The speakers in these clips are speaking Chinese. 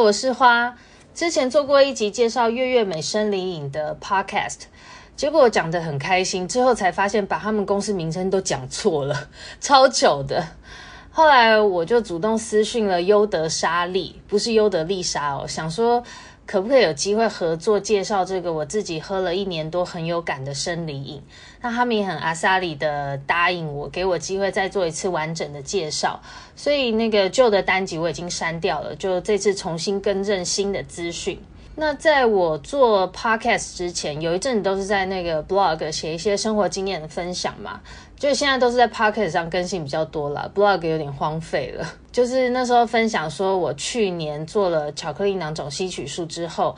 我是花。之前做过一集介绍月月美声灵影的 Podcast，结果讲得很开心，之后才发现把他们公司名称都讲错了，超糗的。后来我就主动私讯了优德莎莉，不是优德丽莎哦，想说。可不可以有机会合作介绍这个我自己喝了一年多很有感的生理饮？那他们也很阿萨里的答应我，给我机会再做一次完整的介绍。所以那个旧的单集我已经删掉了，就这次重新更正新的资讯。那在我做 podcast 之前，有一阵子都是在那个 blog 写一些生活经验的分享嘛。就现在都是在 Podcast 上更新比较多了，Blog 有点荒废了。就是那时候分享说，我去年做了巧克力囊肿吸取术之后。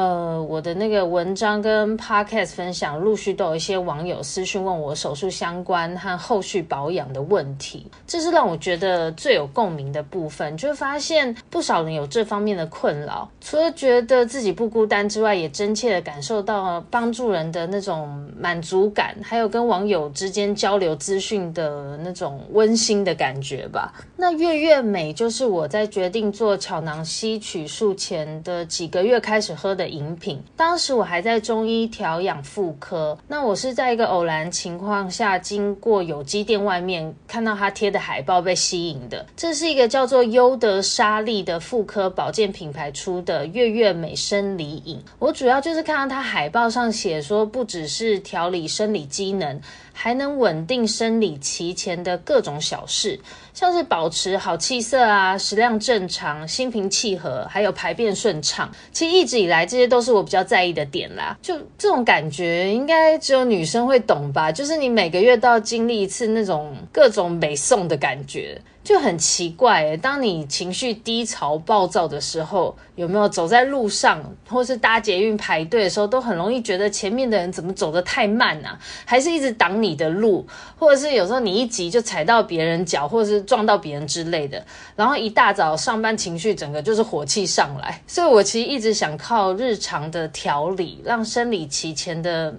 呃，我的那个文章跟 podcast 分享，陆续都有一些网友私讯问我手术相关和后续保养的问题，这是让我觉得最有共鸣的部分。就发现不少人有这方面的困扰，除了觉得自己不孤单之外，也真切的感受到帮助人的那种满足感，还有跟网友之间交流资讯的那种温馨的感觉吧。那月月美就是我在决定做巧囊吸取术前的几个月开始喝的饮品，当时我还在中医调养妇科，那我是在一个偶然情况下，经过有机店外面看到他贴的海报被吸引的。这是一个叫做优德莎莉的妇科保健品牌出的月月美生理饮。我主要就是看到它海报上写说，不只是调理生理机能。还能稳定生理期前的各种小事，像是保持好气色啊、食量正常、心平气和，还有排便顺畅。其实一直以来，这些都是我比较在意的点啦。就这种感觉，应该只有女生会懂吧？就是你每个月都要经历一次那种各种美送的感觉。就很奇怪诶，当你情绪低潮、暴躁的时候，有没有走在路上，或是搭捷运排队的时候，都很容易觉得前面的人怎么走得太慢啊？还是一直挡你的路，或者是有时候你一急就踩到别人脚，或者是撞到别人之类的。然后一大早上班，情绪整个就是火气上来。所以我其实一直想靠日常的调理，让生理期前的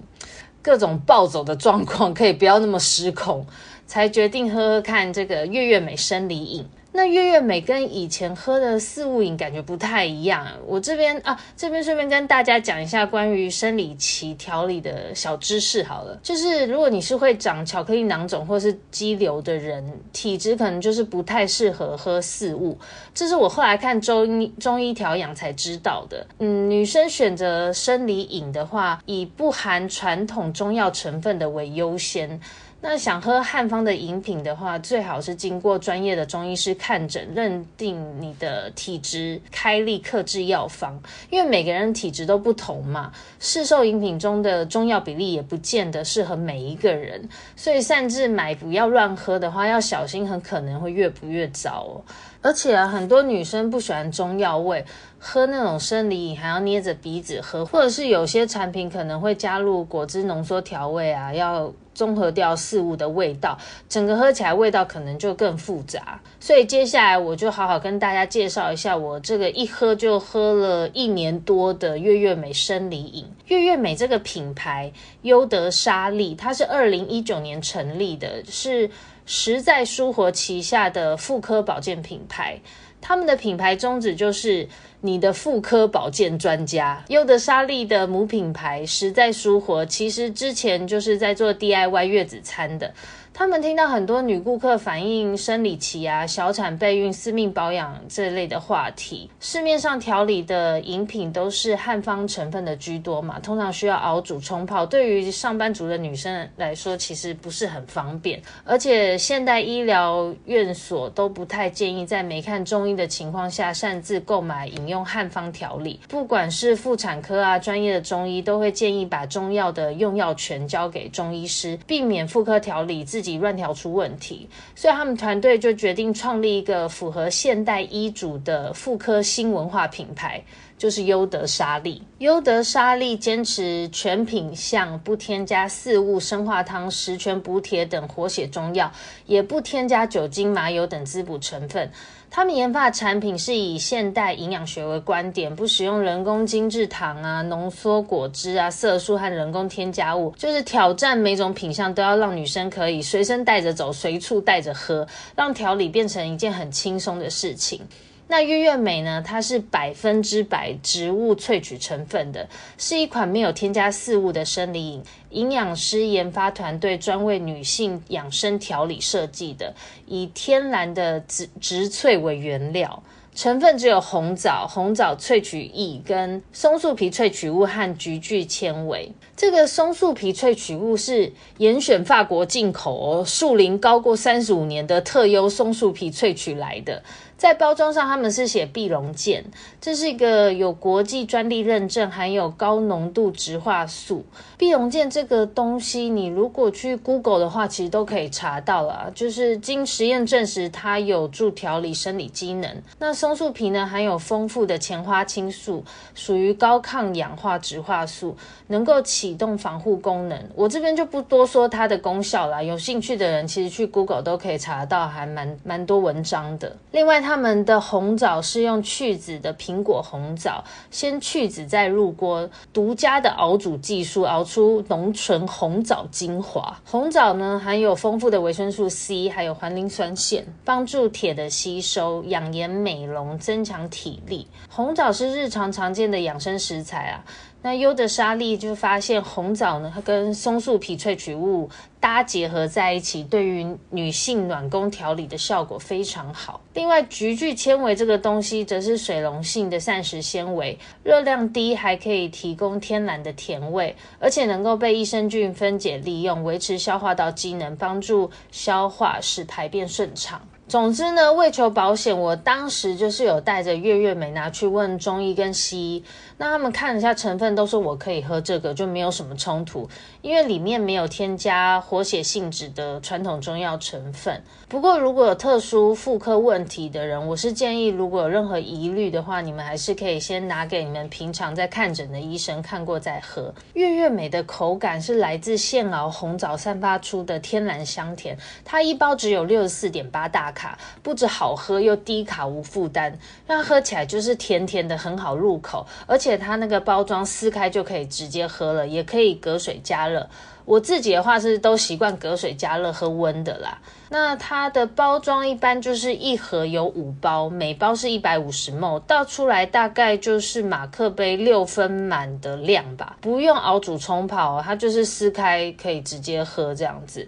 各种暴走的状况可以不要那么失控。才决定喝喝看这个月月美生理饮。那月月美跟以前喝的四物饮感觉不太一样。我这边啊，这边顺便跟大家讲一下关于生理期调理的小知识好了。就是如果你是会长巧克力囊肿或是肌瘤的人，体质可能就是不太适合喝四物。这是我后来看中医中医调养才知道的。嗯，女生选择生理饮的话，以不含传统中药成分的为优先。那想喝汉方的饮品的话，最好是经过专业的中医师看诊，认定你的体质，开立克制药方。因为每个人体质都不同嘛，市售饮品中的中药比例也不见得适合每一个人，所以擅自买不要乱喝的话，要小心，很可能会越补越糟哦。而且啊，很多女生不喜欢中药味，喝那种生理饮还要捏着鼻子喝，或者是有些产品可能会加入果汁浓缩调味啊，要综合掉事物的味道，整个喝起来味道可能就更复杂。所以接下来我就好好跟大家介绍一下我这个一喝就喝了一年多的月月美生理饮。月月美这个品牌，优德莎莉，它是二零一九年成立的，是。实在舒活旗下的妇科保健品牌，他们的品牌宗旨就是你的妇科保健专家。优德莎莉的母品牌实在舒活，其实之前就是在做 DIY 月子餐的。他们听到很多女顾客反映生理期啊、小产备孕、私密保养这类的话题。市面上调理的饮品都是汉方成分的居多嘛，通常需要熬煮冲泡，对于上班族的女生来说，其实不是很方便。而且现代医疗院所都不太建议在没看中医的情况下擅自购买饮用汉方调理。不管是妇产科啊，专业的中医都会建议把中药的用药权交给中医师，避免妇科调理自。自己乱调出问题，所以他们团队就决定创立一个符合现代医嘱的妇科新文化品牌，就是优德莎莉。优德莎莉坚持全品项，不添加四物、生化汤、十全补铁等活血中药，也不添加酒精、麻油等滋补成分。他们研发的产品是以现代营养学为观点，不使用人工精制糖啊、浓缩果汁啊、色素和人工添加物，就是挑战每种品项都要让女生可以随身带着走、随处带着喝，让调理变成一件很轻松的事情。那月月美呢？它是百分之百植物萃取成分的，是一款没有添加饲物的生理饮。营养师研发团队专为女性养生调理设计的，以天然的植植萃为原料。成分只有红枣、红枣萃取液跟松树皮萃取物和菊苣纤维。这个松树皮萃取物是严选法国进口哦，树龄高过三十五年的特优松树皮萃取来的。在包装上，他们是写碧龙健，这是一个有国际专利认证、含有高浓度植化素。碧龙健这个东西，你如果去 Google 的话，其实都可以查到了。就是经实验证实，它有助调理生理机能。那松树皮呢，含有丰富的前花青素，属于高抗氧化植化素，能够启动防护功能。我这边就不多说它的功效了，有兴趣的人其实去 Google 都可以查到，还蛮蛮多文章的。另外，它他们的红枣是用去籽的苹果红枣，先去籽再入锅，独家的熬煮技术熬出浓醇红枣精华。红枣呢，含有丰富的维生素 C，还有环磷酸线，帮助铁的吸收，养颜美容，增强体力。红枣是日常常见的养生食材啊。那优德莎利就发现红枣呢，它跟松树皮萃取物搭结合在一起，对于女性暖宫调理的效果非常好。另外，菊苣纤维这个东西则是水溶性的膳食纤维，热量低，还可以提供天然的甜味，而且能够被益生菌分解利用，维持消化道机能，帮助消化，使排便顺畅。总之呢，为求保险，我当时就是有带着月月美拿去问中医跟西医，那他们看了一下成分，都说我可以喝这个，就没有什么冲突，因为里面没有添加活血性质的传统中药成分。不过如果有特殊妇科问题的人，我是建议如果有任何疑虑的话，你们还是可以先拿给你们平常在看诊的医生看过再喝。月月美的口感是来自现熬红枣散发出的天然香甜，它一包只有六十四点八大卡。不止好喝又低卡无负担，让喝起来就是甜甜的，很好入口。而且它那个包装撕开就可以直接喝了，也可以隔水加热。我自己的话是都习惯隔水加热喝温的啦。那它的包装一般就是一盒有五包，每包是一百五十 m 倒出来大概就是马克杯六分满的量吧。不用熬煮冲泡，它就是撕开可以直接喝这样子。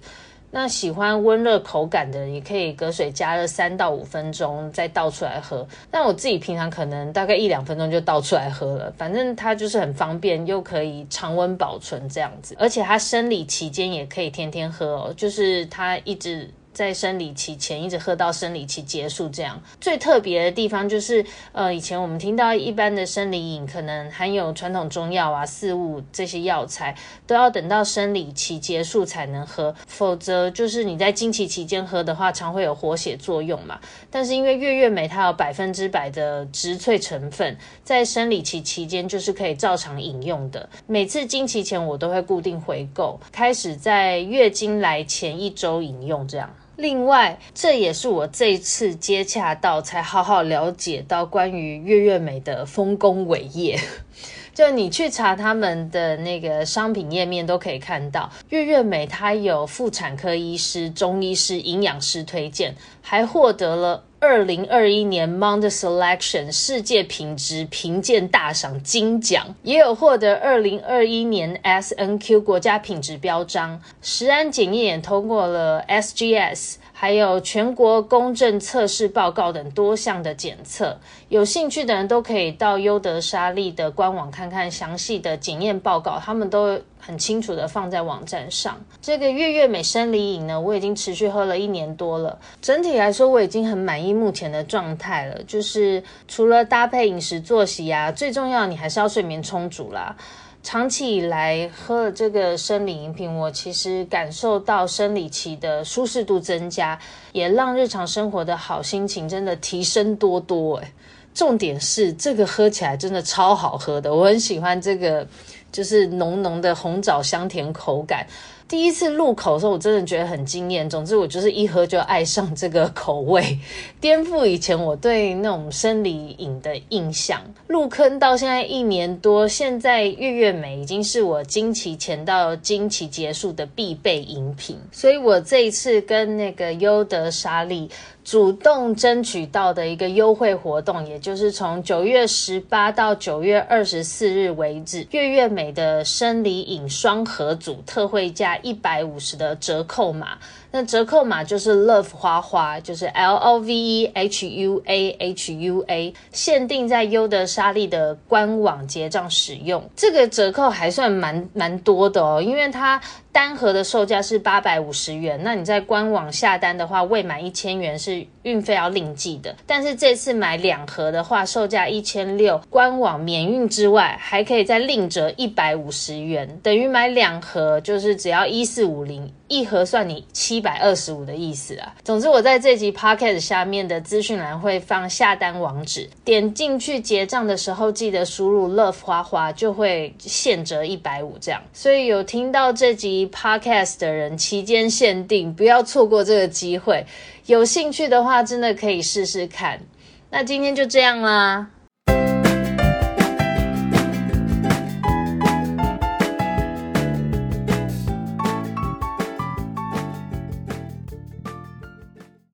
那喜欢温热口感的，也可以隔水加热三到五分钟再倒出来喝。但我自己平常可能大概一两分钟就倒出来喝了，反正它就是很方便，又可以常温保存这样子，而且它生理期间也可以天天喝哦，就是它一直。在生理期前一直喝到生理期结束，这样最特别的地方就是，呃，以前我们听到一般的生理饮可能含有传统中药啊、四物这些药材，都要等到生理期结束才能喝，否则就是你在经期期间喝的话，常会有活血作用嘛。但是因为月月美它有百分之百的植萃成分，在生理期期间就是可以照常饮用的。每次经期前我都会固定回购，开始在月经来前一周饮用这样。另外，这也是我这次接洽到才好好了解到关于月月美的丰功伟业。就你去查他们的那个商品页面都可以看到，月月美它有妇产科医师、中医师、营养师推荐，还获得了二零二一年 mound Selection 世界品质评鉴大赏金奖，也有获得二零二一年 SNQ 国家品质标章，石安检验也通过了 SGS。还有全国公正测试报告等多项的检测，有兴趣的人都可以到优德莎利的官网看看详细的检验报告，他们都很清楚的放在网站上。这个月月美生理饮呢，我已经持续喝了一年多了，整体来说我已经很满意目前的状态了。就是除了搭配饮食作息啊，最重要你还是要睡眠充足啦。长期以来喝了这个生理饮品，我其实感受到生理期的舒适度增加，也让日常生活的好心情真的提升多多。诶，重点是这个喝起来真的超好喝的，我很喜欢这个，就是浓浓的红枣香甜口感。第一次入口的时候，我真的觉得很惊艳。总之，我就是一喝就爱上这个口味，颠覆以前我对那种生理饮的印象。入坑到现在一年多，现在月月美已经是我经期前到经期结束的必备饮品。所以我这一次跟那个优德莎莉主动争取到的一个优惠活动，也就是从九月十八到九月二十四日为止，月月美的生理饮双盒组特惠价一百五十的折扣码。那折扣码就是 Love 花花，就是 L O V E H U A H U A，限定在优德莎莉的官网结账使用。这个折扣还算蛮蛮多的哦，因为它单盒的售价是八百五十元，那你在官网下单的话，未满一千元是运费要另计的。但是这次买两盒的话，售价一千六，官网免运之外，还可以再另折一百五十元，等于买两盒就是只要一四五零。一盒算你七百二十五的意思啊。总之，我在这集 podcast 下面的资讯栏会放下单网址，点进去结账的时候记得输入 love 花花，就会现折一百五这样。所以有听到这集 podcast 的人，期间限定，不要错过这个机会。有兴趣的话，真的可以试试看。那今天就这样啦。